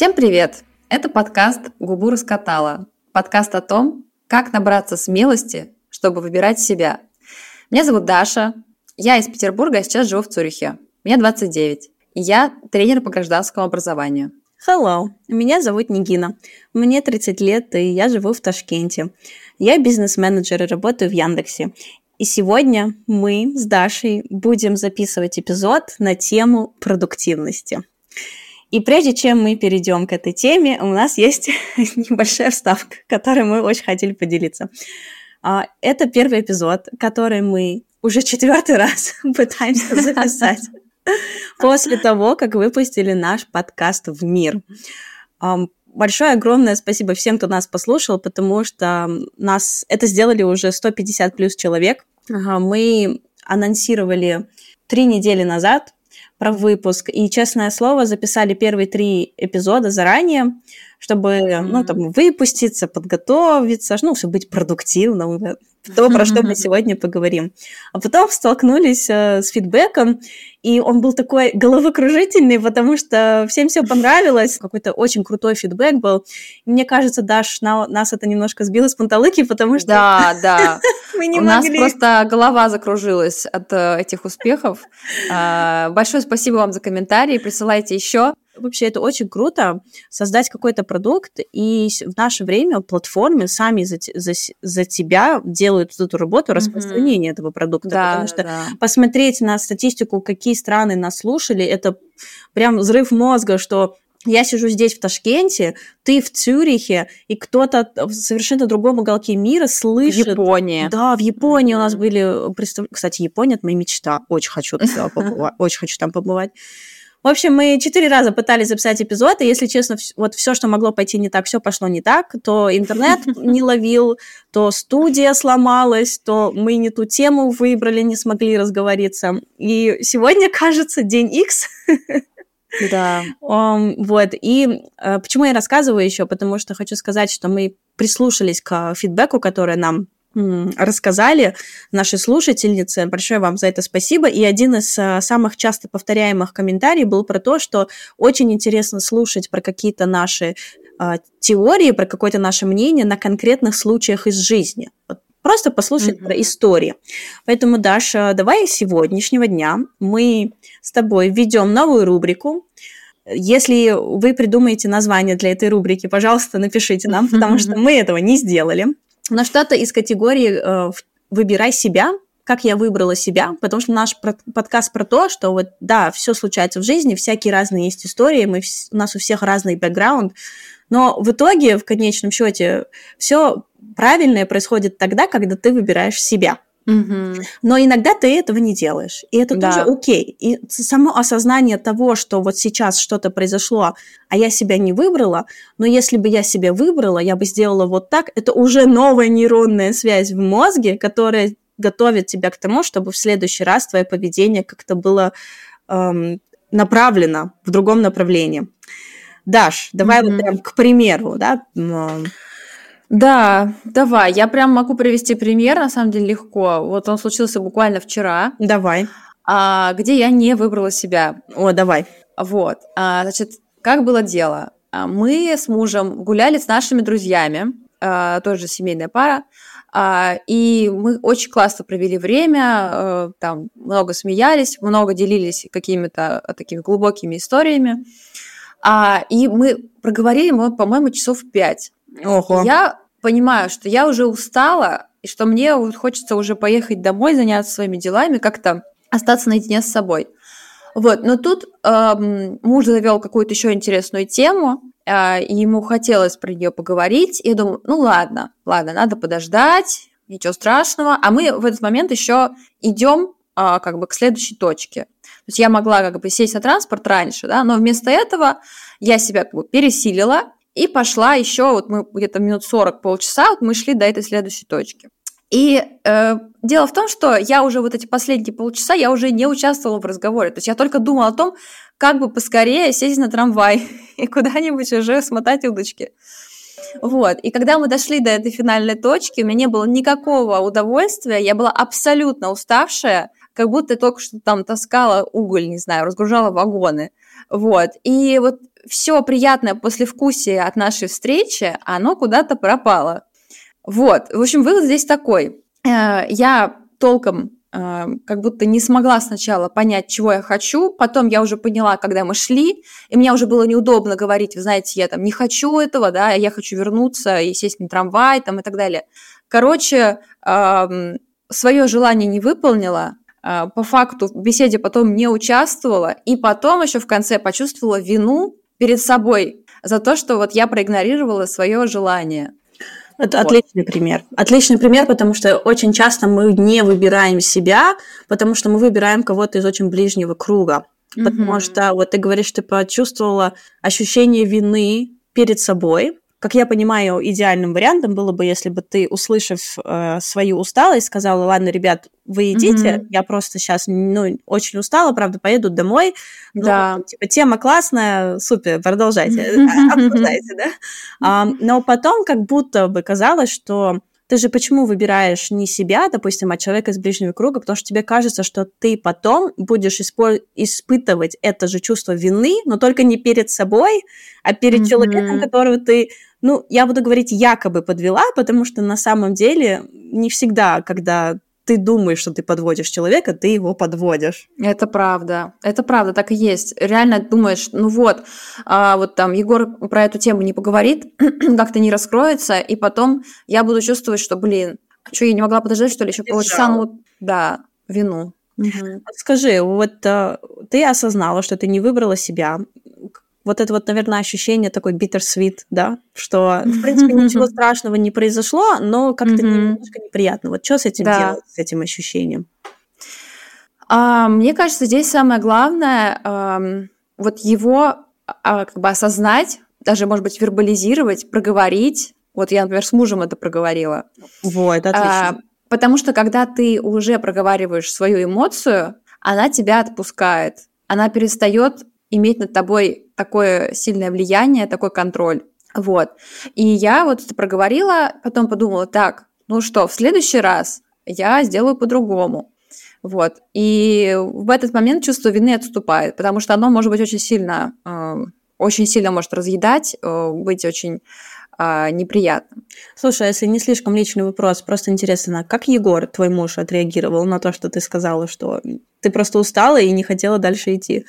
Всем привет! Это подкаст «Губу раскатала». Подкаст о том, как набраться смелости, чтобы выбирать себя. Меня зовут Даша, я из Петербурга, а сейчас живу в Цюрихе. Мне 29, и я тренер по гражданскому образованию. Hello, меня зовут Нигина. Мне 30 лет, и я живу в Ташкенте. Я бизнес-менеджер и работаю в Яндексе. И сегодня мы с Дашей будем записывать эпизод на тему продуктивности. И прежде чем мы перейдем к этой теме, у нас есть небольшая вставка, которой мы очень хотели поделиться. А, это первый эпизод, который мы уже четвертый раз пытаемся записать после того, как выпустили наш подкаст в мир. Большое огромное спасибо всем, кто нас послушал, потому что нас это сделали уже 150 плюс человек. Мы анонсировали три недели назад про выпуск, и, честное слово, записали первые три эпизода заранее, чтобы, ну, там, выпуститься, подготовиться, ну, чтобы быть продуктивным, то, про что мы сегодня поговорим. А потом столкнулись э, с фидбэком, и он был такой головокружительный, потому что всем все понравилось. Какой-то очень крутой фидбэк был. И мне кажется, Даш, на, нас это немножко сбило с панталыки, потому что... Да, да. мы не У могли. нас просто голова закружилась от э, этих успехов. А, большое спасибо вам за комментарии. Присылайте еще. Вообще это очень круто, создать какой-то продукт, и в наше время платформы сами за, за, за тебя делают эту работу распространения mm-hmm. этого продукта. Да, потому что да. посмотреть на статистику, какие страны нас слушали, это прям взрыв мозга, что я сижу здесь, в Ташкенте, ты в Цюрихе, и кто-то в совершенно другом уголке мира слышит... В Японии. Да, в Японии у нас были... Кстати, Япония – это моя мечта. Очень хочу, очень хочу там побывать. В общем, мы четыре раза пытались записать эпизод, и, если честно, вот все, что могло пойти не так, все пошло не так. То интернет не ловил, то студия сломалась, то мы не ту тему выбрали, не смогли разговориться. И сегодня, кажется, день X. Да. Um, вот. И uh, почему я рассказываю еще? Потому что хочу сказать, что мы прислушались к фидбэку, который нам рассказали наши слушательницы. Большое вам за это спасибо. И один из а, самых часто повторяемых комментариев был про то, что очень интересно слушать про какие-то наши а, теории, про какое-то наше мнение на конкретных случаях из жизни. Просто послушать mm-hmm. про истории. Поэтому, Даша, давай с сегодняшнего дня мы с тобой введем новую рубрику. Если вы придумаете название для этой рубрики, пожалуйста, напишите нам, потому что мы этого не сделали но что-то из категории э, «выбирай себя», как я выбрала себя, потому что наш подкаст про то, что вот, да, все случается в жизни, всякие разные есть истории, мы, у нас у всех разный бэкграунд, но в итоге, в конечном счете, все правильное происходит тогда, когда ты выбираешь себя. Угу. Но иногда ты этого не делаешь, и это да. тоже окей. И само осознание того, что вот сейчас что-то произошло, а я себя не выбрала, но если бы я себя выбрала, я бы сделала вот так, это уже новая нейронная связь в мозге, которая готовит тебя к тому, чтобы в следующий раз твое поведение как-то было эм, направлено в другом направлении. Даш, давай mm вот прям к примеру, да, да, давай. Я прям могу привести пример, на самом деле легко. Вот он случился буквально вчера. Давай. А, где я не выбрала себя. О, давай. Вот. А, значит, как было дело? А, мы с мужем гуляли с нашими друзьями, а, тоже семейная пара, а, и мы очень классно провели время, а, там много смеялись, много делились какими-то такими глубокими историями. А, и мы проговорили, мы, по-моему, часов пять. Ого. Я понимаю, что я уже устала, и что мне хочется уже поехать домой, заняться своими делами, как-то остаться наедине с собой. Вот, но тут эм, муж завел какую-то еще интересную тему, э, и ему хотелось про нее поговорить. Я думаю, ну ладно, ладно, надо подождать, ничего страшного. А мы в этот момент еще идем э, как бы к следующей точке. То есть я могла как бы сесть на транспорт раньше, да, но вместо этого я себя как бы пересилила и пошла еще, вот мы где-то минут 40, полчаса, вот мы шли до этой следующей точки. И э, дело в том, что я уже вот эти последние полчаса, я уже не участвовала в разговоре. То есть я только думала о том, как бы поскорее сесть на трамвай и куда-нибудь уже смотать удочки. Вот. И когда мы дошли до этой финальной точки, у меня не было никакого удовольствия, я была абсолютно уставшая, как будто только что там таскала уголь, не знаю, разгружала вагоны. Вот. И вот все приятное послевкусие от нашей встречи, оно куда-то пропало. Вот. В общем, вывод здесь такой. Э, я толком э, как будто не смогла сначала понять, чего я хочу, потом я уже поняла, когда мы шли, и мне уже было неудобно говорить, вы знаете, я там не хочу этого, да, я хочу вернуться и сесть на трамвай там и так далее. Короче, свое желание не выполнила, а, по факту в беседе потом не участвовала, и потом еще в конце почувствовала вину перед собой за то, что вот я проигнорировала свое желание. Это вот. отличный пример. Отличный пример, потому что очень часто мы не выбираем себя, потому что мы выбираем кого-то из очень ближнего круга. Потому mm-hmm. что вот ты говоришь, ты почувствовала ощущение вины перед собой, как я понимаю, идеальным вариантом было бы, если бы ты, услышав э, свою усталость, сказала, ладно, ребят, вы идите, mm-hmm. я просто сейчас, ну, очень устала, правда, поеду домой. Ну, да. типа, тема классная, супер, продолжайте, обсуждайте, да? Но потом как будто бы казалось, что ты же почему выбираешь не себя, допустим, а человека из ближнего круга? Потому что тебе кажется, что ты потом будешь испо- испытывать это же чувство вины, но только не перед собой, а перед mm-hmm. человеком, которого ты, ну, я буду говорить, якобы подвела, потому что на самом деле не всегда, когда ты думаешь, что ты подводишь человека, ты его подводишь. Это правда. Это правда, так и есть. Реально думаешь, ну вот, а вот там Егор про эту тему не поговорит, как-то не раскроется, и потом я буду чувствовать, что, блин, что, я не могла подождать, что ли, еще полчаса, ну, да, вину. Угу. Скажи, вот а, ты осознала, что ты не выбрала себя, вот это вот, наверное, ощущение такой bittersweet, да, что, в принципе, ничего страшного не произошло, но как-то немножко неприятно. Вот что с этим да. делать, с этим ощущением? А, мне кажется, здесь самое главное а, вот его а, как бы осознать, даже, может быть, вербализировать, проговорить. Вот я, например, с мужем это проговорила. Вот, отлично. А, потому что когда ты уже проговариваешь свою эмоцию, она тебя отпускает. Она перестает иметь над тобой такое сильное влияние, такой контроль. Вот. И я вот это проговорила, потом подумала, так, ну что, в следующий раз я сделаю по-другому. Вот. И в этот момент чувство вины отступает, потому что оно может быть очень сильно, э, очень сильно может разъедать, э, быть очень э, неприятным. Слушай, а если не слишком личный вопрос, просто интересно, как Егор, твой муж, отреагировал на то, что ты сказала, что ты просто устала и не хотела дальше идти?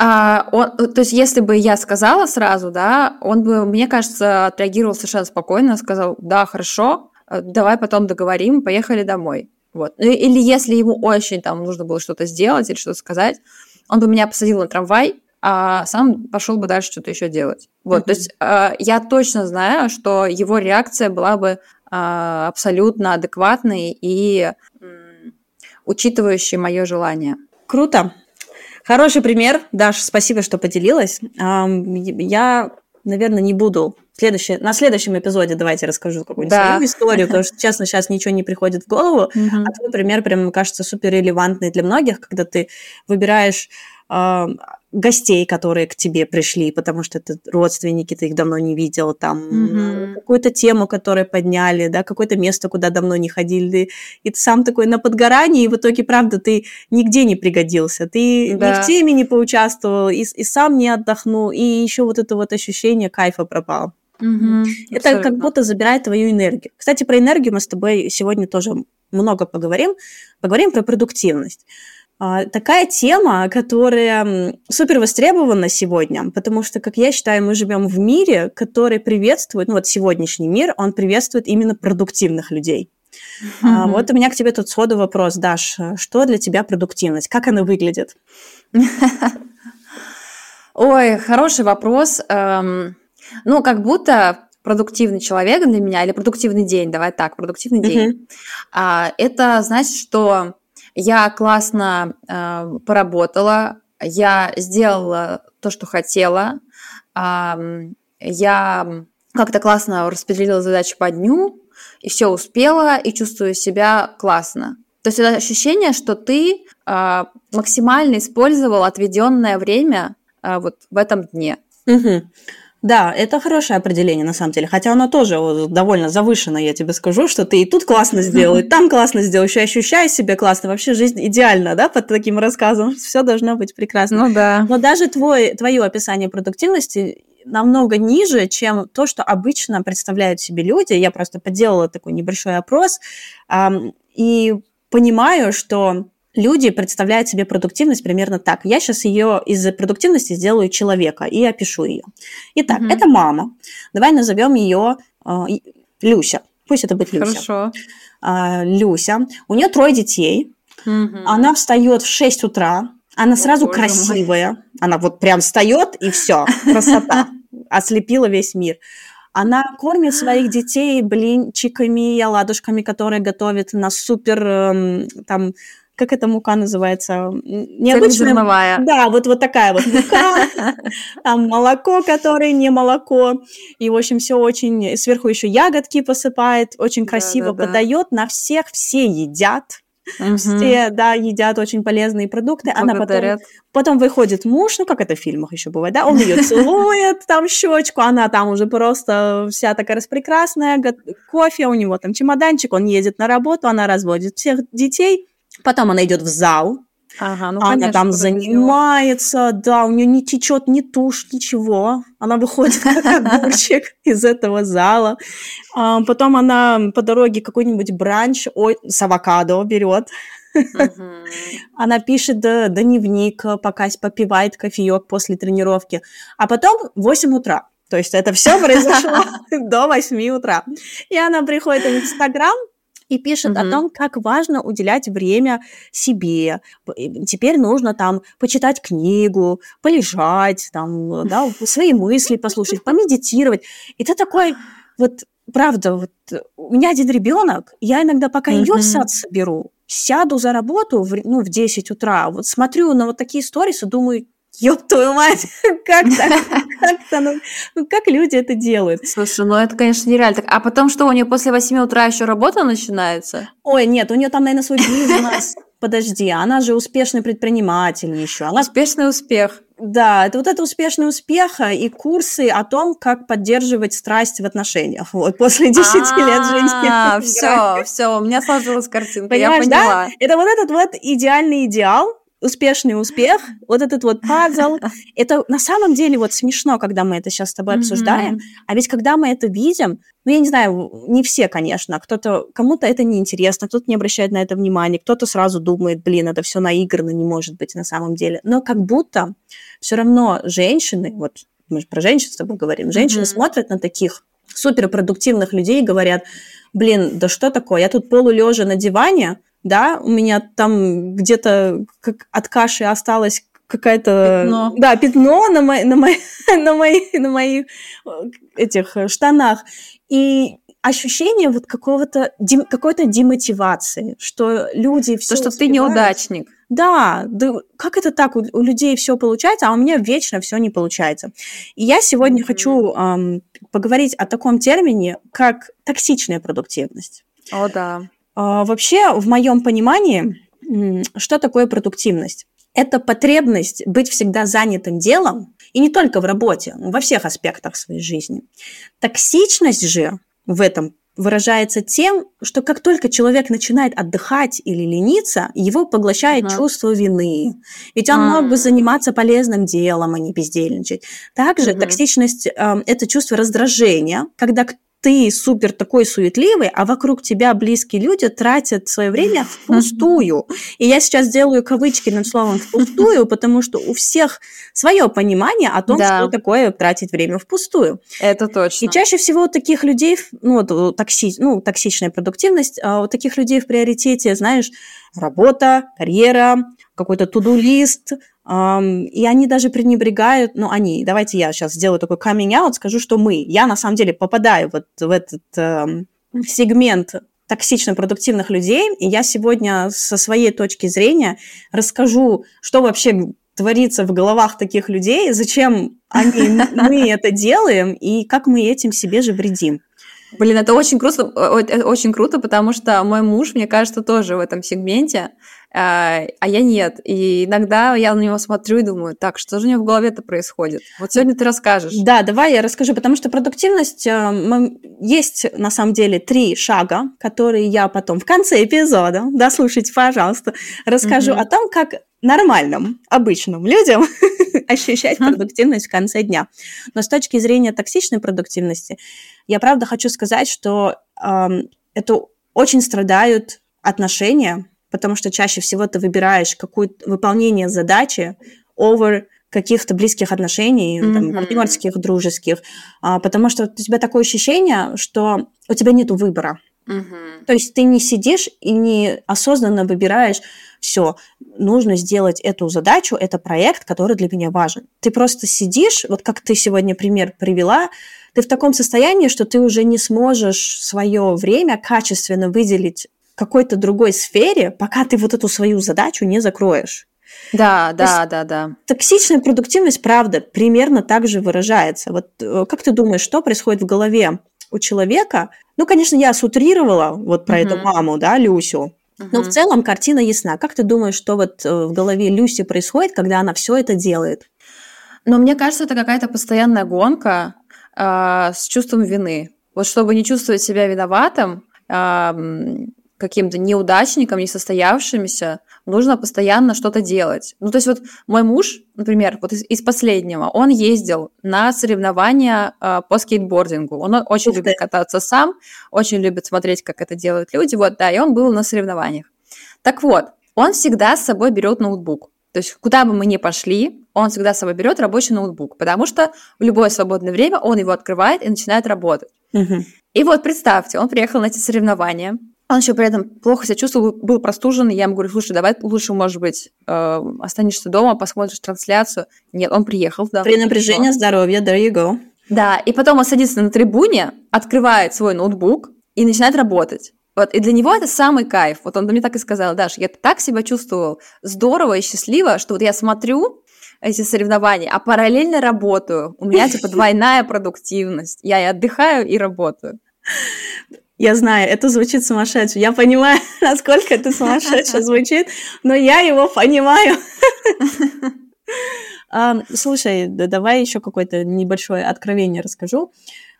А, он, то есть, если бы я сказала сразу, да, он бы, мне кажется, отреагировал совершенно спокойно, сказал, да, хорошо, э, давай потом договорим, поехали домой. Вот. Ну, или если ему очень там нужно было что-то сделать или что-то сказать, он бы меня посадил на трамвай, а сам пошел бы дальше что-то еще делать. Вот, mm-hmm. то есть э, я точно знаю, что его реакция была бы э, абсолютно адекватной и э, учитывающей мое желание. Круто. Хороший пример. Даш, спасибо, что поделилась. Я, наверное, не буду Следующее, на следующем эпизоде давайте расскажу какую-нибудь да. свою историю, потому что, честно, сейчас ничего не приходит в голову. А твой пример прям кажется супер релевантный для многих, когда ты выбираешь гостей, которые к тебе пришли, потому что это родственники, ты их давно не видел, там mm-hmm. какую-то тему, которую подняли, да, какое-то место, куда давно не ходили, и ты сам такой на подгорании, и в итоге, правда, ты нигде не пригодился, ты да. ни в теме не поучаствовал, и, и сам не отдохнул, и еще вот это вот ощущение кайфа пропал. Угу, это абсолютно. как будто забирает твою энергию. Кстати, про энергию мы с тобой сегодня тоже много поговорим. Поговорим про продуктивность. А, такая тема, которая супер востребована сегодня, потому что, как я считаю, мы живем в мире, который приветствует, ну вот сегодняшний мир, он приветствует именно продуктивных людей. Mm-hmm. А, вот у меня к тебе тут сходу вопрос, Даш, что для тебя продуктивность? Как она выглядит? Ой, хороший вопрос. Эм, ну, как будто продуктивный человек для меня, или продуктивный день, давай так, продуктивный день, mm-hmm. это значит, что я классно э, поработала, я сделала то, что хотела, э, я как-то классно распределила задачи по дню, и все успела, и чувствую себя классно. То есть это ощущение, что ты э, максимально использовал отведенное время э, вот в этом дне. Угу. Да, это хорошее определение на самом деле, хотя оно тоже довольно завышено, я тебе скажу, что ты и тут классно сделал, и там классно сделал, еще ощущаешь себя классно, вообще жизнь идеальна, да, под таким рассказом, все должно быть прекрасно. Ну да. Но даже твой, твое описание продуктивности намного ниже, чем то, что обычно представляют себе люди. Я просто поделала такой небольшой опрос и понимаю, что люди представляют себе продуктивность примерно так. Я сейчас ее из продуктивности сделаю человека и опишу ее. Итак, mm-hmm. это мама. Давай назовем ее э, Люся. Пусть это будет Люся. Хорошо. Э, Люся. У нее трое детей. Mm-hmm. Она встает в 6 утра. Она сразу О, красивая. Мой. Она вот прям встает и все. Красота. Ослепила весь мир. Она кормит своих детей блинчиками и оладушками, которые готовит на супер эм, там как эта мука называется? Необычная. Да, вот, вот такая вот мука, там молоко, которое не молоко, и, в общем, все очень, сверху еще ягодки посыпает, очень красиво да, да, подает, да. на всех все едят, Угу. Все, да, едят очень полезные продукты. Она потом, потом выходит муж, ну, как это в фильмах еще бывает, да, он ее целует, там щечку, она там уже просто вся такая распрекрасная, кофе, у него там чемоданчик, он едет на работу, она разводит всех детей, Потом она идет в зал, Ага, ну, она конечно, там занимается, да, у нее не течет ни тушь, ничего. Она выходит как огурчик из этого зала. А, потом она по дороге какой-нибудь бранч ой, с авокадо берет. Она пишет дневник, пока попивает кофеек после тренировки. А потом 8 утра. То есть это все произошло до 8 утра. И она приходит в Инстаграм, и пишет угу. о том, как важно уделять время себе. Теперь нужно там почитать книгу, полежать, там, да, свои мысли послушать, помедитировать. И ты такой, вот правда, вот у меня один ребенок, я иногда пока ее в сад соберу, сяду за работу в, ну, в 10 утра, вот смотрю на вот такие сторисы, думаю, ёб твою мать, как так? Как, ну, ну, как люди это делают? Слушай, ну это, конечно, нереально. А потом что, у нее после 8 утра еще работа начинается? Ой, нет, у нее там, наверное, свой бизнес. Подожди, она же успешный предприниматель еще. Она... Успешный успех. Да, это вот это успешный успех и курсы о том, как поддерживать страсть в отношениях. Вот, после 10 лет жизни. Все, все, у меня сложилась картинка, я поняла. Это вот этот вот идеальный идеал, успешный успех, вот этот вот пазл, это на самом деле вот смешно, когда мы это сейчас с тобой обсуждаем, mm-hmm. а ведь когда мы это видим, ну, я не знаю, не все, конечно, кто-то, кому-то это неинтересно, кто-то не обращает на это внимания, кто-то сразу думает, блин, это все наигранно, не может быть на самом деле, но как будто все равно женщины, вот мы же про женщин с тобой говорим, женщины mm-hmm. смотрят на таких суперпродуктивных людей и говорят, блин, да что такое, я тут полулежа на диване, да, у меня там где-то от каши осталось какая-то... Пятно. Да, пятно на, мои, на, мои, на, мои, на моих э, этих штанах. И ощущение вот какого-то дем, какой-то демотивации, что люди все То, что успевают. ты неудачник. Да, да, как это так? У, у людей все получается, а у меня вечно все не получается. И я сегодня mm-hmm. хочу эм, поговорить о таком термине, как токсичная продуктивность. О, да. А, вообще, в моем понимании, что такое продуктивность? Это потребность быть всегда занятым делом, и не только в работе, во всех аспектах своей жизни. Токсичность же в этом выражается тем, что как только человек начинает отдыхать или лениться, его поглощает uh-huh. чувство вины. Ведь он uh-huh. мог бы заниматься полезным делом, а не бездельничать. Также uh-huh. токсичность э, это чувство раздражения, когда ты супер такой суетливый, а вокруг тебя близкие люди тратят свое время впустую. И я сейчас делаю кавычки над словом впустую, потому что у всех свое понимание о том, да. что такое тратить время впустую. Это точно. И чаще всего у таких людей, ну, вот, токси, ну токсичная продуктивность, а у таких людей в приоритете, знаешь, работа, карьера, какой-то туду-лист, и они даже пренебрегают, ну, они, давайте я сейчас сделаю такой coming out, скажу, что мы, я на самом деле попадаю вот в этот э, сегмент токсично продуктивных людей, и я сегодня со своей точки зрения расскажу, что вообще творится в головах таких людей, зачем они, мы это делаем, и как мы этим себе же вредим. Блин, это очень круто, очень круто, потому что мой муж, мне кажется, тоже в этом сегменте, а, а я нет. И иногда я на него смотрю и думаю, так, что же у него в голове-то происходит? Вот сегодня ты расскажешь. Да, давай я расскажу, потому что продуктивность, э, есть на самом деле три шага, которые я потом в конце эпизода, дослушайте, пожалуйста, расскажу mm-hmm. о том, как нормальным, обычным людям ощущать продуктивность в конце дня. Но с точки зрения токсичной продуктивности, я правда хочу сказать, что э, это очень страдают отношения, потому что чаще всего ты выбираешь какое-то выполнение задачи over каких-то близких отношений, mm-hmm. там, партнерских, дружеских, а, потому что у тебя такое ощущение, что у тебя нет выбора. Mm-hmm. То есть ты не сидишь и не осознанно выбираешь, все, нужно сделать эту задачу, это проект, который для меня важен. Ты просто сидишь, вот как ты сегодня пример привела, ты в таком состоянии, что ты уже не сможешь свое время качественно выделить какой-то другой сфере, пока ты вот эту свою задачу не закроешь. Да, То да, да, да. Токсичная продуктивность, правда, примерно так же выражается. Вот э, как ты думаешь, что происходит в голове у человека? Ну, конечно, я сутрировала вот про uh-huh. эту маму, да, Люсю. Uh-huh. Но в целом картина ясна. Как ты думаешь, что вот э, в голове Люси происходит, когда она все это делает? Но мне кажется, это какая-то постоянная гонка э, с чувством вины. Вот чтобы не чувствовать себя виноватым, э, каким-то неудачником, несостоявшимся, нужно постоянно что-то делать. Ну, то есть вот мой муж, например, вот из, из последнего, он ездил на соревнования э, по скейтбордингу. Он очень любит кататься сам, очень любит смотреть, как это делают люди. Вот, да, и он был на соревнованиях. Так вот, он всегда с собой берет ноутбук. То есть куда бы мы ни пошли, он всегда с собой берет рабочий ноутбук, потому что в любое свободное время он его открывает и начинает работать. Угу. И вот представьте, он приехал на эти соревнования, он еще при этом плохо себя чувствовал, был простужен. И я ему говорю, слушай, давай лучше, может быть, э, останешься дома, посмотришь трансляцию. Нет, он приехал. Да, при напряжении здоровья, there you go. Да, и потом он садится на трибуне, открывает свой ноутбук и начинает работать. Вот, и для него это самый кайф. Вот он мне так и сказал, Даш, я так себя чувствовал здорово и счастливо, что вот я смотрю эти соревнования, а параллельно работаю. У меня типа двойная продуктивность. Я и отдыхаю, и работаю. Я знаю, это звучит сумасшедше. Я понимаю, насколько это сумасшедше звучит, но я его понимаю. Слушай, давай еще какое-то небольшое откровение расскажу.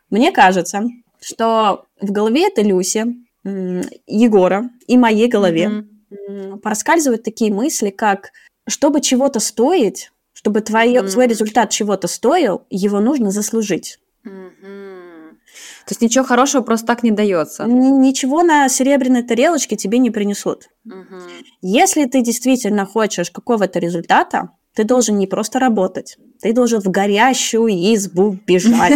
Мне кажется, что в голове этой Люси, Егора и моей голове проскальзывают такие мысли, как чтобы чего-то стоить, чтобы твое, твой результат чего-то стоил, его нужно заслужить. То есть ничего хорошего просто так не дается. Ничего на серебряной тарелочке тебе не принесут. Угу. Если ты действительно хочешь какого-то результата, ты должен не просто работать, ты должен в горящую избу бежать.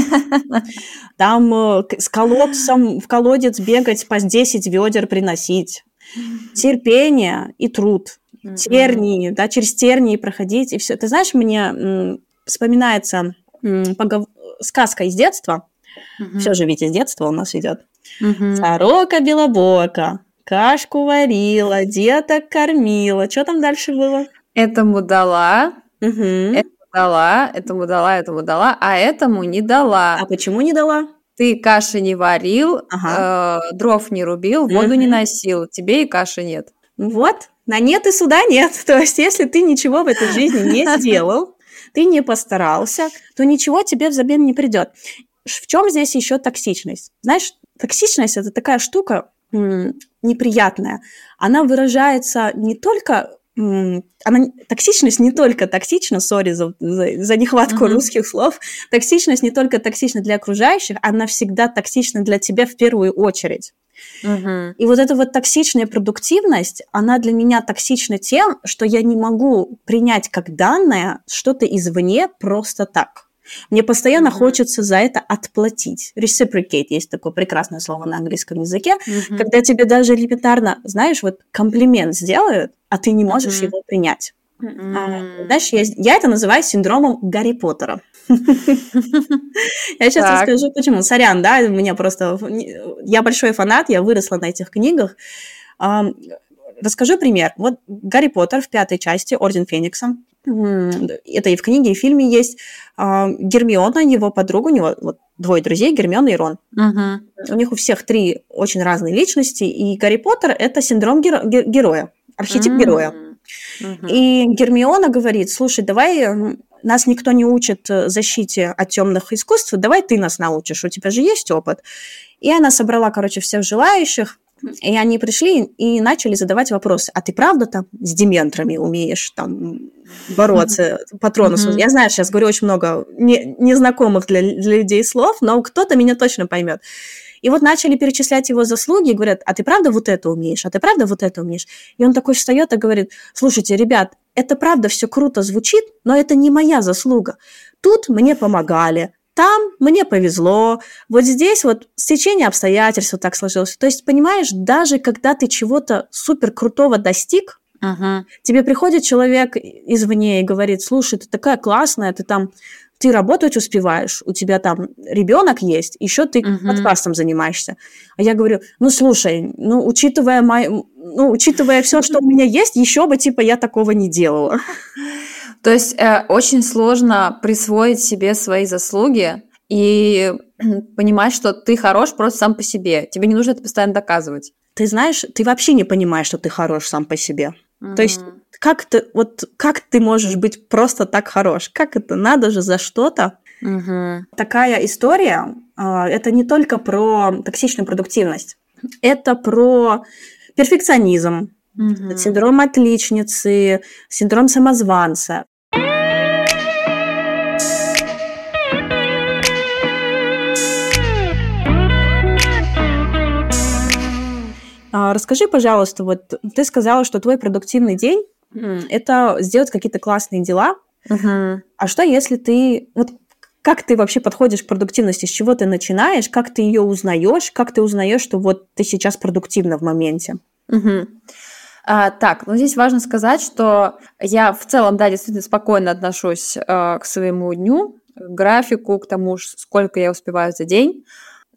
Там э, с колодцем в колодец бегать по 10 ведер приносить. Терпение и труд. Тернии, да, через тернии проходить, и все. Ты знаешь, мне вспоминается сказка из детства, Угу. Все же ведь из детства у нас идет. Угу. Сорока белобока, кашку варила, деток кормила. Что там дальше было? Этому дала, угу. этому дала, этому дала, этому дала, а этому не дала. А почему не дала? Ты каши не варил, ага. э, дров не рубил, воду угу. не носил, тебе и каши нет. Вот, на нет и суда нет. То есть, если ты ничего в этой жизни не сделал, ты не постарался, то ничего тебе взамен не придет. В чем здесь еще токсичность? Знаешь, токсичность это такая штука м, неприятная. Она выражается не только она, токсичность не только токсична, сори за, за, за нехватку uh-huh. русских слов, токсичность не только токсична для окружающих, она всегда токсична для тебя в первую очередь. Uh-huh. И вот эта вот токсичная продуктивность, она для меня токсична тем, что я не могу принять как данное что-то извне просто так. Мне постоянно mm-hmm. хочется за это отплатить. Reciprocate есть такое прекрасное слово на английском языке, mm-hmm. когда тебе даже элементарно, знаешь, вот комплимент сделают, а ты не можешь mm-hmm. его принять. Mm-hmm. А, знаешь, я, я это называю синдромом Гарри Поттера. Я сейчас расскажу, почему. Сорян, да, у меня просто... Я большой фанат, я выросла на этих книгах. Расскажу пример. Вот Гарри Поттер в пятой части, Орден Феникса, это и в книге, и в фильме есть, Гермиона, его подруга, у него вот двое друзей, Гермиона и Рон. Угу. У них у всех три очень разные личности, и Гарри Поттер – это синдром геро- героя, архетип mm героя. Угу. И Гермиона говорит, слушай, давай нас никто не учит э, защите от темных искусств, давай ты нас научишь, у тебя же есть опыт. И она собрала, короче, всех желающих, и они пришли и начали задавать вопросы. А ты правда там с дементрами умеешь там бороться, патронусом? Mm-hmm. Я знаю, сейчас говорю очень много не, незнакомых для, для людей слов, но кто-то меня точно поймет. И вот начали перечислять его заслуги, и говорят, а ты правда вот это умеешь, а ты правда вот это умеешь? И он такой встает и говорит, слушайте, ребят, это правда все круто звучит, но это не моя заслуга. Тут мне помогали, там мне повезло, вот здесь вот стечение обстоятельств вот так сложилось. То есть, понимаешь, даже когда ты чего-то супер крутого достиг, uh-huh. тебе приходит человек извне и говорит, слушай, ты такая классная, ты там ты работать успеваешь, у тебя там ребенок есть, еще ты uh-huh. подкастом занимаешься. А я говорю, ну слушай, ну учитывая мой, ну учитывая все, что у меня есть, еще бы типа я такого не делала. То есть э, очень сложно присвоить себе свои заслуги и понимать, что ты хорош просто сам по себе. Тебе не нужно это постоянно доказывать. Ты знаешь, ты вообще не понимаешь, что ты хорош сам по себе. Угу. То есть как ты, вот как ты можешь быть просто так хорош? Как это? Надо же за что-то. Угу. Такая история, а, это не только про токсичную продуктивность, это про перфекционизм, угу. синдром отличницы, синдром самозванца. А, расскажи, пожалуйста, вот ты сказала, что твой продуктивный день. Это сделать какие-то классные дела. Uh-huh. А что если ты вот как ты вообще подходишь к продуктивности, с чего ты начинаешь, как ты ее узнаешь, как ты узнаешь, что вот ты сейчас продуктивна в моменте? Угу. А, так, ну здесь важно сказать, что я в целом, да, действительно спокойно отношусь а, к своему дню, к графику, к тому, сколько я успеваю за день.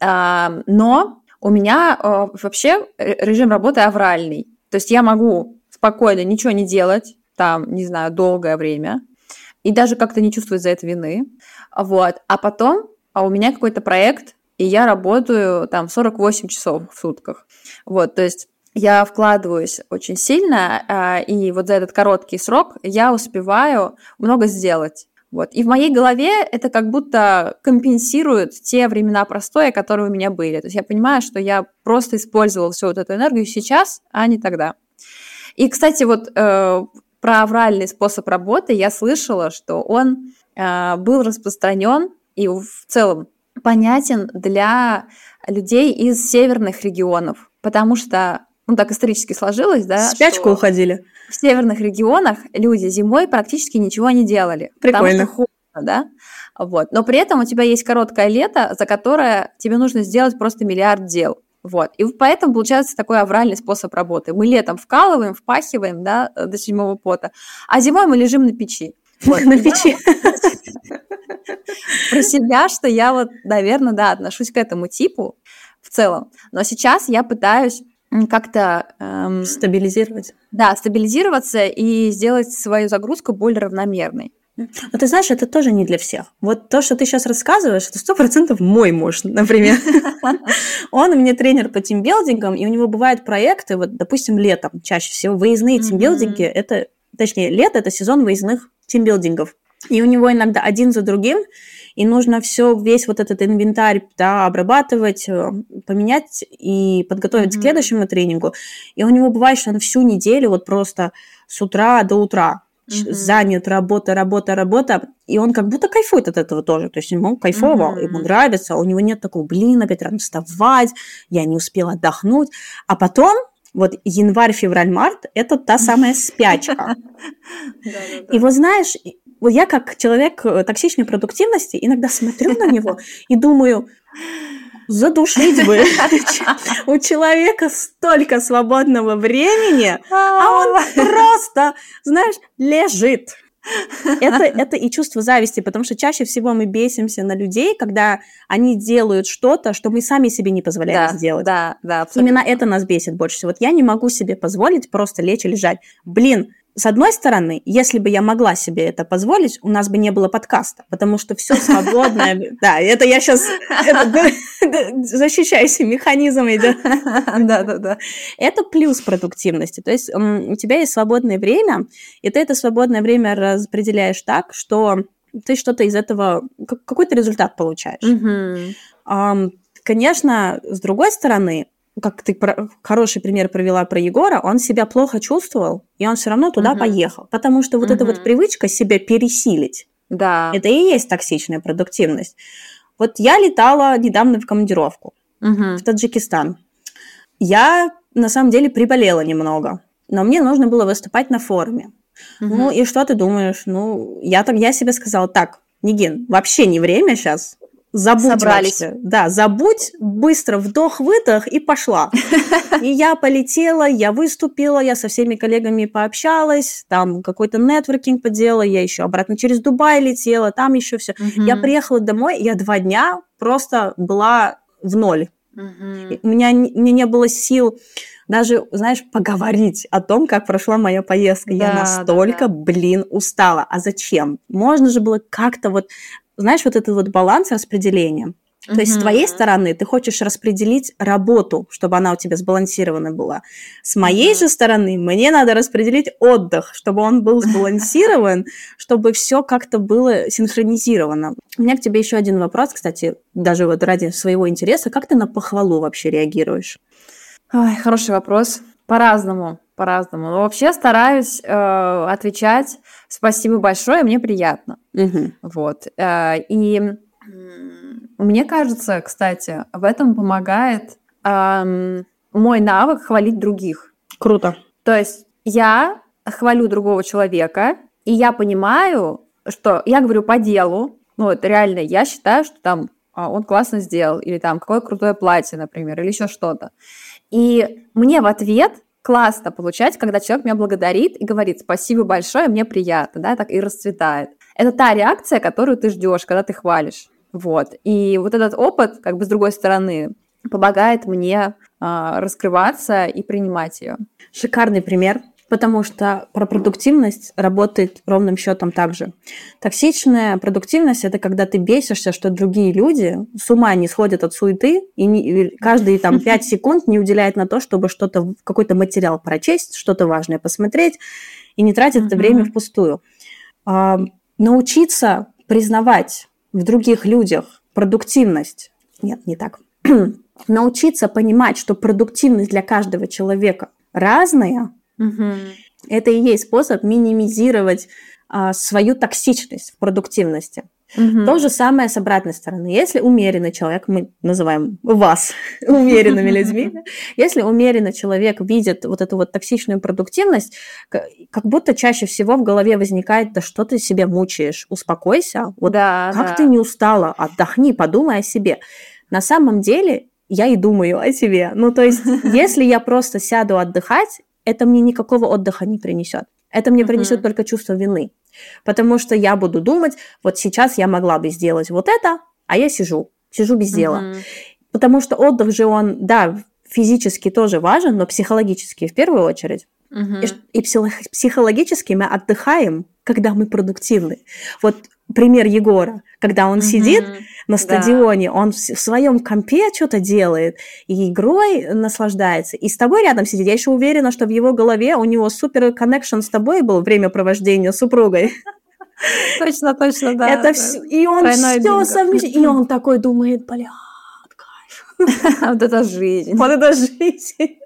А, но у меня э, вообще режим работы авральный. То есть я могу спокойно ничего не делать, там, не знаю, долгое время, и даже как-то не чувствовать за это вины. Вот. А потом а у меня какой-то проект, и я работаю там 48 часов в сутках. Вот, то есть я вкладываюсь очень сильно, а, и вот за этот короткий срок я успеваю много сделать. Вот. И в моей голове это как будто компенсирует те времена простоя, которые у меня были. То есть я понимаю, что я просто использовала всю вот эту энергию сейчас, а не тогда. И, кстати, вот э, про авральный способ работы я слышала, что он э, был распространен и в целом понятен для людей из северных регионов, потому что ну так исторически сложилось, да. В спячку уходили. В северных регионах люди зимой практически ничего не делали. Прикольно. Потому что холодно, да. Вот. Но при этом у тебя есть короткое лето, за которое тебе нужно сделать просто миллиард дел. Вот. И поэтому получается такой авральный способ работы. Мы летом вкалываем, впахиваем, да, до седьмого пота, а зимой мы лежим на печи. Вот. На печи. Про себя, что я вот, наверное, да, отношусь к этому типу в целом. Но сейчас я пытаюсь как-то... Эм, стабилизировать. Да, стабилизироваться и сделать свою загрузку более равномерной. Но ты знаешь, это тоже не для всех. Вот то, что ты сейчас рассказываешь, это сто процентов мой муж, например. Он у меня тренер по тимбилдингам, и у него бывают проекты, вот, допустим, летом чаще всего выездные тимбилдинги, это, точнее, лето – это сезон выездных тимбилдингов. И у него иногда один за другим и нужно все, весь вот этот инвентарь да, обрабатывать, э, поменять и подготовить mm-hmm. к следующему тренингу. И у него бывает, что он всю неделю вот просто с утра до утра mm-hmm. занят, работа, работа, работа, и он как будто кайфует от этого тоже, то есть ему кайфово, mm-hmm. ему нравится, у него нет такого, блин, опять рано вставать, я не успела отдохнуть, а потом вот январь, февраль, март – это та самая спячка. И вот знаешь, вот я как человек э, токсичной продуктивности иногда смотрю на него и думаю, задушить бы. У человека столько свободного времени, а он просто, знаешь, лежит. Это, это и чувство зависти, потому что чаще всего мы бесимся на людей, когда они делают что-то, что мы сами себе не позволяем да, сделать. Да, да, абсолютно. Именно это нас бесит больше всего. Вот я не могу себе позволить просто лечь и лежать. Блин, с одной стороны, если бы я могла себе это позволить, у нас бы не было подкаста, потому что все свободное... Да, это я сейчас защищаюсь механизмом идет. Да, да, да. Это плюс продуктивности. То есть у тебя есть свободное время, и ты это свободное время распределяешь так, что ты что-то из этого, какой-то результат получаешь. Конечно, с другой стороны, как ты про, хороший пример провела про Егора, он себя плохо чувствовал, и он все равно туда угу. поехал. Потому что вот угу. эта вот привычка себя пересилить, да. это и есть токсичная продуктивность. Вот я летала недавно в командировку угу. в Таджикистан. Я на самом деле приболела немного, но мне нужно было выступать на форуме. Угу. Ну и что ты думаешь? Ну, я, так, я себе сказала, так, Нигин, вообще не время сейчас, забудь Собрались. Вообще. Да, забудь, быстро вдох-выдох и пошла. И я полетела, я выступила, я со всеми коллегами пообщалась, там какой-то нетворкинг поделала, я еще обратно через Дубай летела, там еще все. Я приехала домой, я два дня просто была в ноль. У меня мне не было сил даже, знаешь, поговорить о том, как прошла моя поездка. Да, я настолько, да, да. блин, устала. А зачем? Можно же было как-то вот знаешь, вот этот вот баланс распределения. То uh-huh. есть с твоей стороны ты хочешь распределить работу, чтобы она у тебя сбалансирована была. С моей uh-huh. же стороны мне надо распределить отдых, чтобы он был сбалансирован, чтобы все как-то было синхронизировано. У меня к тебе еще один вопрос, кстати, даже вот ради своего интереса, как ты на похвалу вообще реагируешь? Ой, хороший вопрос. По-разному, по-разному. Но вообще стараюсь э, отвечать спасибо большое, мне приятно. Угу. Вот. Э, и мне кажется, кстати, в этом помогает э, мой навык хвалить других. Круто. То есть я хвалю другого человека, и я понимаю, что я говорю по делу, ну вот реально я считаю, что там а, он классно сделал, или там какое крутое платье, например, или еще что-то. И мне в ответ классно получать, когда человек меня благодарит и говорит спасибо большое, мне приятно, да, так и расцветает. Это та реакция, которую ты ждешь, когда ты хвалишь. Вот. И вот этот опыт, как бы с другой стороны, помогает мне э, раскрываться и принимать ее. Шикарный пример потому что про продуктивность работает ровным счетом также. Токсичная продуктивность – это когда ты бесишься, что другие люди с ума не сходят от суеты, и не, каждые там 5 секунд не уделяют на то, чтобы что-то, какой-то материал прочесть, что-то важное посмотреть, и не тратят это время впустую. А, научиться признавать в других людях продуктивность, нет, не так, научиться понимать, что продуктивность для каждого человека разная, Угу. Это и есть способ минимизировать а, свою токсичность в продуктивности. Угу. То же самое с обратной стороны. Если умеренный человек, мы называем вас умеренными людьми, если умеренный человек видит вот эту вот токсичную продуктивность, как будто чаще всего в голове возникает, да что ты себе мучаешь, успокойся, вот да, как да. ты не устала, отдохни, подумай о себе. На самом деле я и думаю о себе. Ну, то есть, если я просто сяду отдыхать, это мне никакого отдыха не принесет. Это мне принесет uh-huh. только чувство вины. Потому что я буду думать, вот сейчас я могла бы сделать вот это, а я сижу, сижу без дела. Uh-huh. Потому что отдых же он, да, физически тоже важен, но психологически в первую очередь. Uh-huh. И, и психологически мы отдыхаем, когда мы продуктивны. Вот пример Егора, когда он uh-huh. сидит на стадионе, да. он в своем компе что-то делает, и игрой наслаждается, и с тобой рядом сидит. Я еще уверена, что в его голове у него супер коннекшн с тобой был время провождения с супругой. Точно, точно, да. Это все, и он все совмещает, и он такой думает, бля, кайф. Вот это жизнь. Вот это жизнь.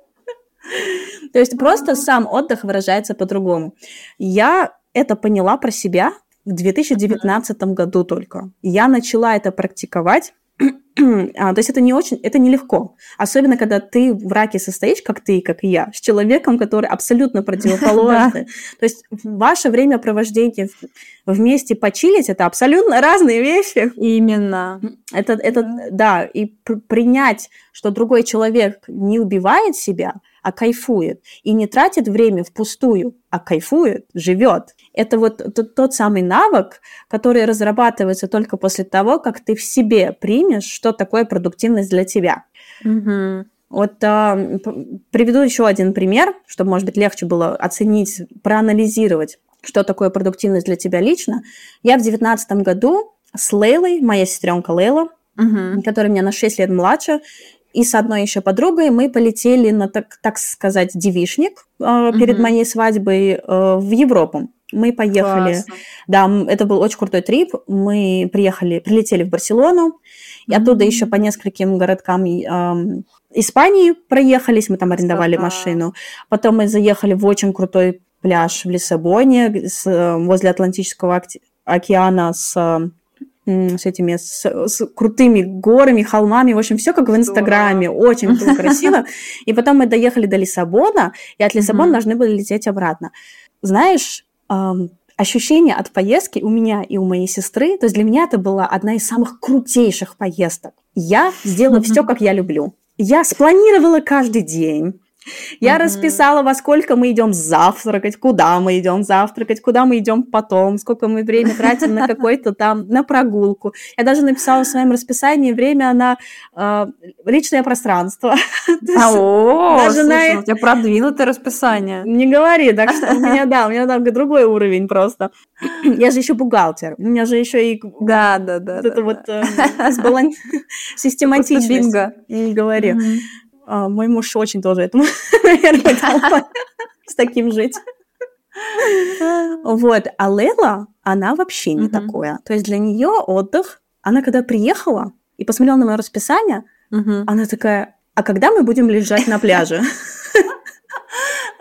То есть просто сам отдых выражается по-другому. Я это поняла про себя, в 2019 году только. Я начала это практиковать. а, то есть это не очень, это нелегко. Особенно, когда ты в раке состоишь, как ты, как и я, с человеком, который абсолютно противоположный. То есть ваше время провождения вместе почилить – это абсолютно разные вещи. Именно. Это, это да, и принять, что другой человек не убивает себя, а кайфует. И не тратит время впустую, а кайфует, живет. Это вот тот, тот самый навык, который разрабатывается только после того, как ты в себе примешь, что такое продуктивность для тебя. Угу. Вот а, приведу еще один пример, чтобы, может быть, легче было оценить, проанализировать, что такое продуктивность для тебя лично. Я в девятнадцатом году с Лейлой, моя сестренка Лейла, угу. которая меня на 6 лет младше, и с одной еще подругой мы полетели на, так, так сказать, девишник э, перед угу. моей свадьбой э, в Европу. Мы поехали, Классно. да, это был очень крутой трип. Мы приехали, прилетели в Барселону, и оттуда еще по нескольким городкам э, Испании проехались, мы там арендовали Красота. машину. Потом мы заехали в очень крутой пляж в Лиссабоне с, э, возле Атлантического океана с с этими с, с крутыми горами, холмами, в общем, все как в Инстаграме, очень было красиво. И потом мы доехали до Лиссабона, и от Лиссабона должны были лететь обратно. Знаешь, ощущение от поездки у меня и у моей сестры, то есть для меня это была одна из самых крутейших поездок. Я сделала все, как я люблю. Я спланировала каждый день. Я mm-hmm. расписала, во сколько мы идем завтракать, куда мы идем завтракать, куда мы идем потом, сколько мы время тратим на какой-то там, на прогулку. Я даже написала в своем расписании время на э, личное пространство. А, о, даже слушай, у тебя продвинутое расписание. Не говори, так что у меня, да, у меня там другой уровень просто. Я же еще бухгалтер, у меня же еще и... Да, да, да. Это вот э, систематичность. Бинго. Не говори. А, мой муж очень тоже этому, наверное, с таким жить. Вот. А Лейла, она вообще не такое. То есть для нее отдых, она когда приехала и посмотрела на мое расписание, она такая, а когда мы будем лежать на пляже?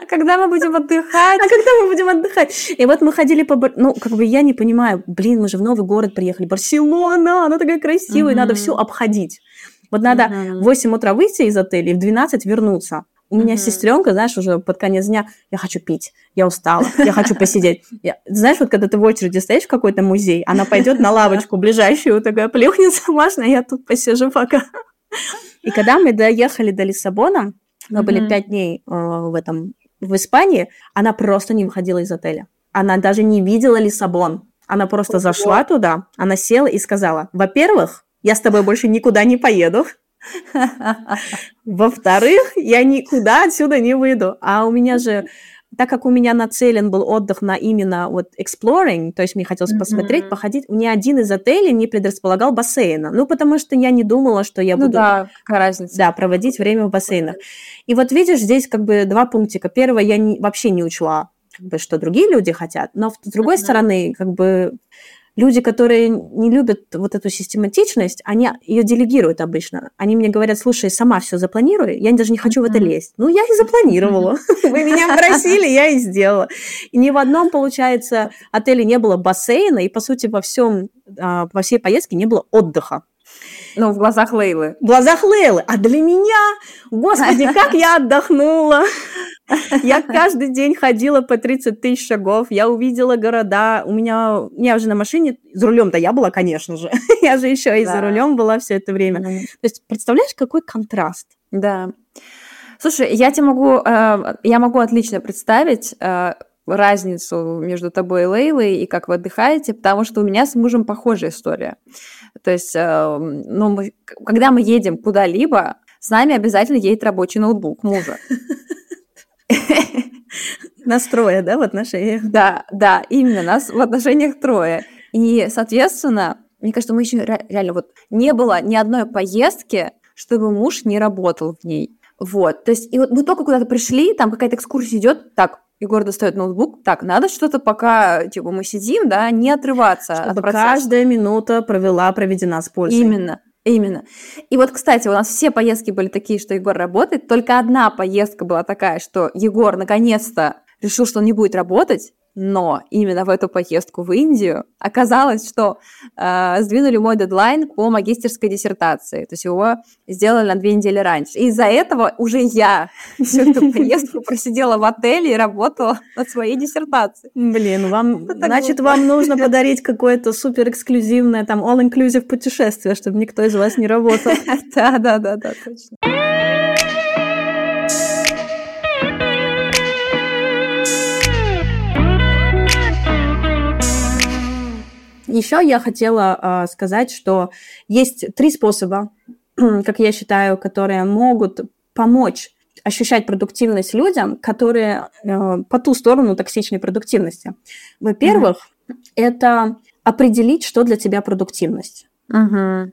А когда мы будем отдыхать? А когда мы будем отдыхать? И вот мы ходили по... Ну, как бы я не понимаю, блин, мы же в новый город приехали. Барселона, она такая красивая, надо все обходить. Вот надо в 8 утра выйти из отеля и в 12 вернуться. У меня uh-huh. сестренка, знаешь, уже под конец дня, я хочу пить, я устала, я хочу посидеть. Я, знаешь, вот когда ты в очереди стоишь в какой-то музей, она пойдет на лавочку ближайшую, такая плюхнется, можно, я тут посижу пока. И когда мы доехали до Лиссабона, мы были пять дней э, в этом в Испании, она просто не выходила из отеля. Она даже не видела Лиссабон. Она просто зашла туда, она села и сказала, во-первых, я с тобой больше никуда не поеду. Во-вторых, я никуда отсюда не выйду. А у меня же, так как у меня нацелен был отдых на именно вот exploring, то есть мне хотелось mm-hmm. посмотреть, походить, ни один из отелей не предрасполагал бассейна. Ну, потому что я не думала, что я ну, буду да, какая разница. Да, проводить время в бассейнах. И вот видишь, здесь как бы два пунктика. Первое, я не, вообще не учла, как бы, что другие люди хотят, но с другой mm-hmm. стороны, как бы люди, которые не любят вот эту систематичность, они ее делегируют обычно. Они мне говорят, слушай, сама все запланируй, я даже не хочу в это лезть. Ну, я и запланировала. Вы меня просили, я и сделала. И ни в одном, получается, отеле не было бассейна, и, по сути, во всем, а, во всей поездке не было отдыха. Ну, в глазах Лейлы. В глазах Лейлы. А для меня, господи, как я отдохнула. Я каждый день ходила по 30 тысяч шагов, я увидела города. У меня, я уже на машине, за рулем-то я была, конечно же. Я же еще и за рулем была все это время. То есть, представляешь, какой контраст? Да. Слушай, я тебе могу, э, я могу отлично представить э, разницу между тобой и Лейлой и как вы отдыхаете, потому что у меня с мужем похожая история. То есть, э, ну, мы, когда мы едем куда-либо, с нами обязательно едет рабочий ноутбук мужа. Настроя, да, в отношениях? Да, да, именно, нас в отношениях трое. И, соответственно, мне кажется, мы еще реально вот не было ни одной поездки, чтобы муж не работал в ней. Вот, то есть, и вот мы только куда-то пришли, там какая-то экскурсия идет, так, Егор достает ноутбук. Так, надо что-то пока, типа, мы сидим, да, не отрываться Чтобы от процесса. каждая минута провела, проведена с пользой. Именно. Именно. И вот, кстати, у нас все поездки были такие, что Егор работает. Только одна поездка была такая, что Егор наконец-то решил, что он не будет работать, но именно в эту поездку в Индию оказалось, что э, сдвинули мой дедлайн по магистерской диссертации. То есть его сделали на две недели раньше. И из-за этого уже я всю эту поездку просидела в отеле и работала над своей диссертацией. Блин, вам, значит, вам нужно подарить какое-то супер эксклюзивное, там, all-inclusive путешествие, чтобы никто из вас не работал. Да, да, да, да, точно. Еще я хотела э, сказать, что есть три способа, как я считаю, которые могут помочь ощущать продуктивность людям, которые э, по ту сторону токсичной продуктивности. Во-первых, mm-hmm. это определить, что для тебя продуктивность. Mm-hmm.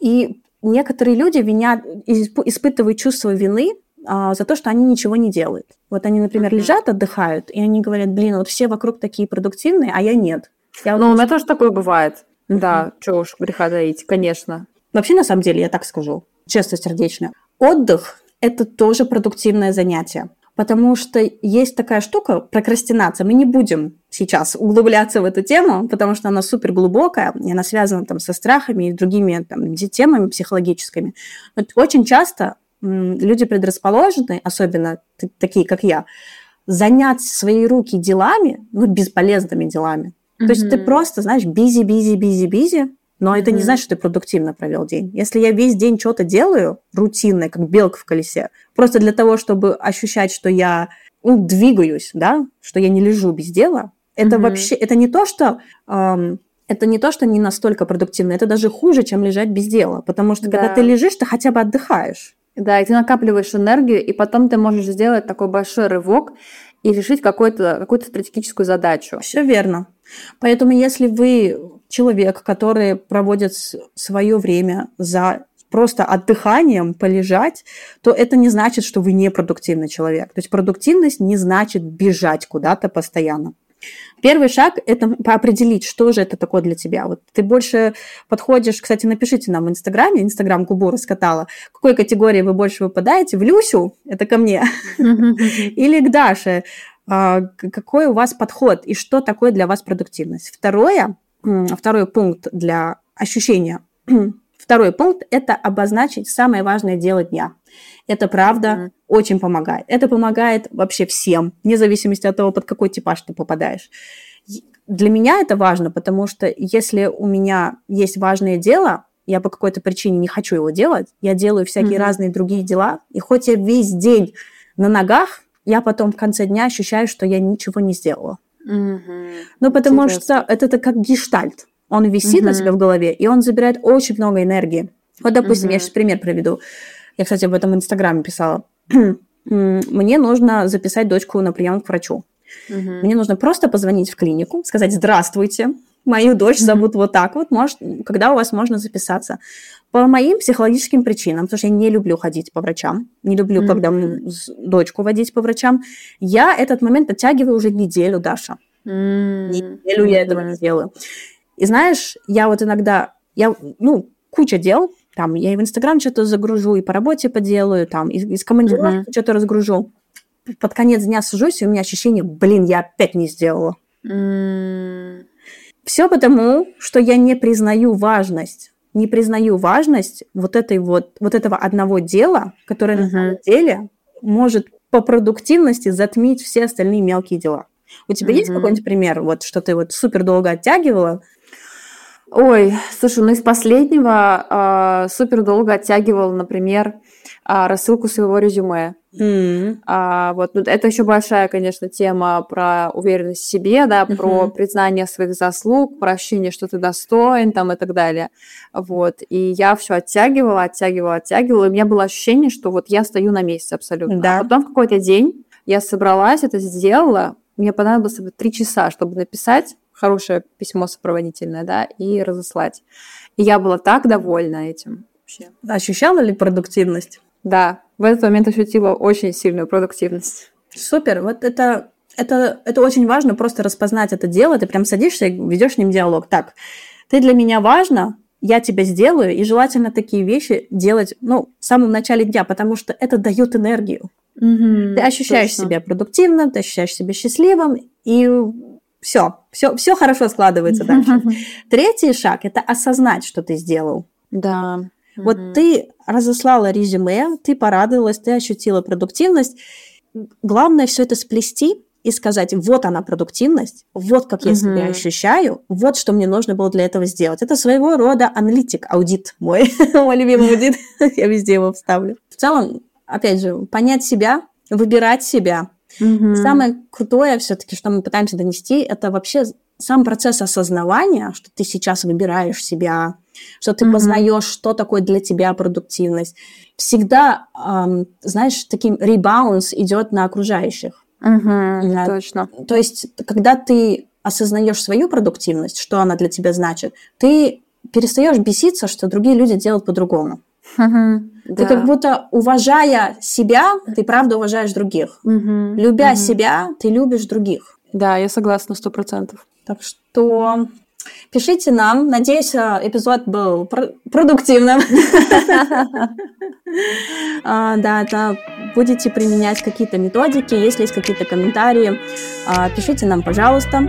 И некоторые люди винят, испытывают чувство вины а, за то, что они ничего не делают. Вот они, например, mm-hmm. лежат, отдыхают, и они говорят, блин, вот все вокруг такие продуктивные, а я нет. Я ну, у меня тоже такое бывает. Mm-hmm. Да, что уж греха таить, конечно. Вообще, на самом деле, я так скажу, честно, сердечно. Отдых – это тоже продуктивное занятие. Потому что есть такая штука, прокрастинация. Мы не будем сейчас углубляться в эту тему, потому что она супер глубокая, и она связана там со страхами и другими там, темами психологическими. Но очень часто люди предрасположены, особенно такие, как я, занять свои руки делами, ну, бесполезными делами. Mm-hmm. То есть ты просто, знаешь, бизи, бизи, бизи, бизи, но mm-hmm. это не значит, что ты продуктивно провел день. Если я весь день что-то делаю, рутинное, как белка в колесе, просто для того, чтобы ощущать, что я ну, двигаюсь, да, что я не лежу без дела, это mm-hmm. вообще, это не то, что... Эм, это не то, что не настолько продуктивно, это даже хуже, чем лежать без дела. Потому что да. когда ты лежишь, ты хотя бы отдыхаешь. Да, и ты накапливаешь энергию, и потом ты можешь сделать такой большой рывок и решить какую-то какую стратегическую задачу. Все верно. Поэтому если вы человек, который проводит свое время за просто отдыханием, полежать, то это не значит, что вы не продуктивный человек. То есть продуктивность не значит бежать куда-то постоянно. Первый шаг – это определить, что же это такое для тебя. Вот ты больше подходишь, кстати, напишите нам в Инстаграме, Инстаграм Кубу раскатала, какой категории вы больше выпадаете, в Люсю, это ко мне, или к Даше, какой у вас подход и что такое для вас продуктивность. Второе, второй пункт для ощущения, второй пункт – это обозначить самое важное дело дня. Это правда mm-hmm. очень помогает. Это помогает вообще всем, вне зависимости от того, под какой типаж ты попадаешь. Для меня это важно, потому что если у меня есть важное дело, я по какой-то причине не хочу его делать, я делаю всякие mm-hmm. разные другие дела, и хоть я весь день на ногах, я потом в конце дня ощущаю, что я ничего не сделала. Mm-hmm. Ну, потому Интересно. что это, это как гештальт. Он висит mm-hmm. на себя в голове, и он забирает очень много энергии. Вот, допустим, mm-hmm. я сейчас пример приведу. Я, кстати, об этом в Инстаграме писала. Мне нужно записать дочку на прием к врачу. Угу. Мне нужно просто позвонить в клинику, сказать «Здравствуйте, мою дочь зовут вот так вот, может, когда у вас можно записаться?» По моим психологическим причинам, потому что я не люблю ходить по врачам, не люблю, mm когда дочку водить по врачам, я этот момент оттягиваю уже неделю, Даша. mm Неделю я этого не делаю. И знаешь, я вот иногда, я, ну, куча дел, там я и в Инстаграм что-то загружу, и по работе поделаю, там, из, из командировки mm-hmm. что-то разгружу. Под конец дня сажусь, и у меня ощущение, блин, я опять не сделала. Mm-hmm. Все потому, что я не признаю важность не признаю важность вот этой вот вот этого одного дела, которое uh-huh. на самом деле может по продуктивности затмить все остальные мелкие дела. У тебя uh-huh. есть какой-нибудь пример, вот что ты вот супер долго оттягивала, Ой, слушай, ну из последнего э, супер долго оттягивал, например, э, рассылку своего резюме. Mm. А, вот, ну, это еще большая, конечно, тема про уверенность в себе, да, mm-hmm. про признание своих заслуг, про ощущение, что ты достоин, там и так далее. Вот. И я все оттягивала, оттягивала, оттягивала. И у меня было ощущение, что вот я стою на месте абсолютно. Да. А потом в какой-то день я собралась, это сделала. Мне понадобилось три часа, чтобы написать хорошее письмо сопроводительное, да, и разослать. И я была так довольна этим вообще. Ощущала ли продуктивность? Да, в этот момент ощутила очень сильную продуктивность. Супер, вот это, это, это очень важно, просто распознать это дело, ты прям садишься и ведешь с ним диалог. Так, ты для меня важна, я тебя сделаю, и желательно такие вещи делать, ну, в самом начале дня, потому что это дает энергию. Угу, ты ощущаешь точно. себя продуктивным, ты ощущаешь себя счастливым, и все, все, все хорошо складывается дальше. Третий шаг это осознать, что ты сделал. Да. Вот угу. ты разослала резюме, ты порадовалась, ты ощутила продуктивность. Главное все это сплести и сказать, вот она продуктивность, вот как я угу. себя ощущаю, вот что мне нужно было для этого сделать. Это своего рода аналитик, аудит мой, мой любимый аудит, я везде его вставлю. В целом, опять же, понять себя, выбирать себя, Угу. Самое крутое все-таки, что мы пытаемся донести, это вообще сам процесс осознавания, что ты сейчас выбираешь себя, что ты mm-hmm. познаешь, что такое для тебя продуктивность. Всегда, эм, знаешь, таким ребаунс идет на окружающих. Mm-hmm, да. Точно. То есть, когда ты осознаешь свою продуктивность, что она для тебя значит, ты перестаешь беситься, что другие люди делают по-другому. Угу, ты да. как будто, уважая себя, ты правда уважаешь других. Угу, Любя угу. себя, ты любишь других. Да, я согласна сто процентов. Так что пишите нам. Надеюсь, э, эпизод был пр- продуктивным. А, да, да, будете применять какие-то методики. Если есть какие-то комментарии, а, пишите нам, пожалуйста.